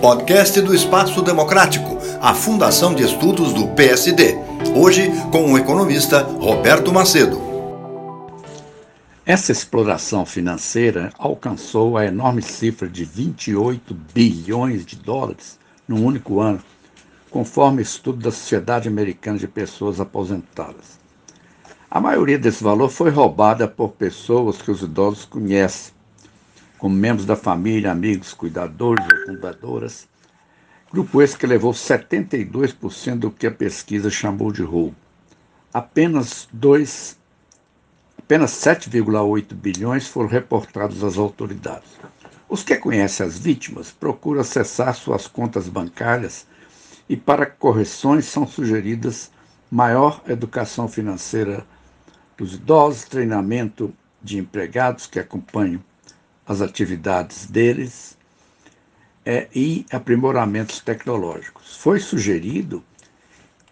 Podcast do Espaço Democrático, a Fundação de Estudos do PSD. Hoje com o economista Roberto Macedo. Essa exploração financeira alcançou a enorme cifra de 28 bilhões de dólares num único ano, conforme estudo da Sociedade Americana de Pessoas Aposentadas. A maioria desse valor foi roubada por pessoas que os idosos conhecem, como membros da família, amigos, cuidadores ou fundadoras. Grupo esse que levou 72% do que a pesquisa chamou de roubo. Apenas dois, apenas 7,8 bilhões foram reportados às autoridades. Os que conhecem as vítimas procuram acessar suas contas bancárias e para correções são sugeridas maior educação financeira dos idosos, treinamento de empregados que acompanham as atividades deles é, e aprimoramentos tecnológicos. Foi sugerido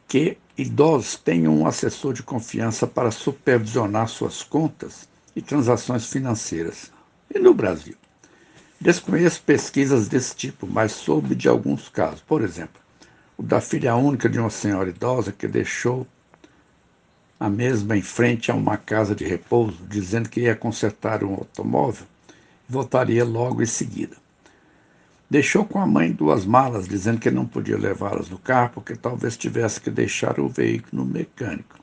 que idosos tenham um assessor de confiança para supervisionar suas contas e transações financeiras. E no Brasil? Desconheço pesquisas desse tipo, mas soube de alguns casos. Por exemplo, o da filha única de uma senhora idosa que deixou a mesma em frente a uma casa de repouso, dizendo que ia consertar um automóvel voltaria logo em seguida. Deixou com a mãe duas malas, dizendo que não podia levá-las no carro porque talvez tivesse que deixar o veículo no mecânico.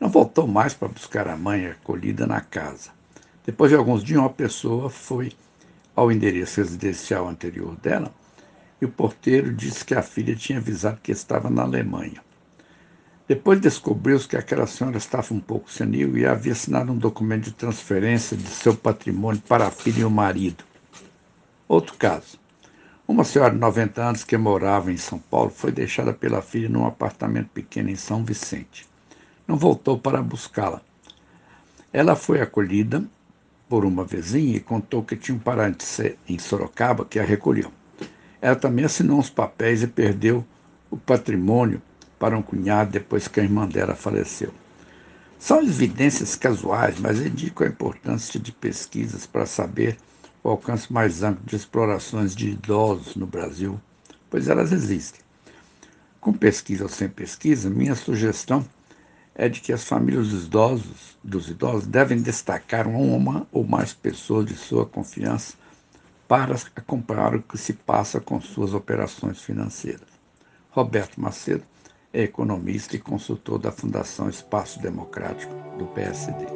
Não voltou mais para buscar a mãe acolhida na casa. Depois de alguns dias, uma pessoa foi ao endereço residencial anterior dela e o porteiro disse que a filha tinha avisado que estava na Alemanha. Depois descobriu-se que aquela senhora estava um pouco senil e havia assinado um documento de transferência de seu patrimônio para a filha e o marido. Outro caso. Uma senhora de 90 anos que morava em São Paulo foi deixada pela filha num apartamento pequeno em São Vicente. Não voltou para buscá-la. Ela foi acolhida por uma vizinha e contou que tinha um parente em Sorocaba que a recolheu. Ela também assinou uns papéis e perdeu o patrimônio para um cunhado depois que a irmã dela faleceu. São evidências casuais, mas indicam a importância de pesquisas para saber o alcance mais amplo de explorações de idosos no Brasil, pois elas existem. Com pesquisa ou sem pesquisa, minha sugestão é de que as famílias dos idosos, dos idosos devem destacar uma ou mais pessoas de sua confiança para acompanhar o que se passa com suas operações financeiras. Roberto Macedo, é economista e consultor da Fundação Espaço Democrático do PSD.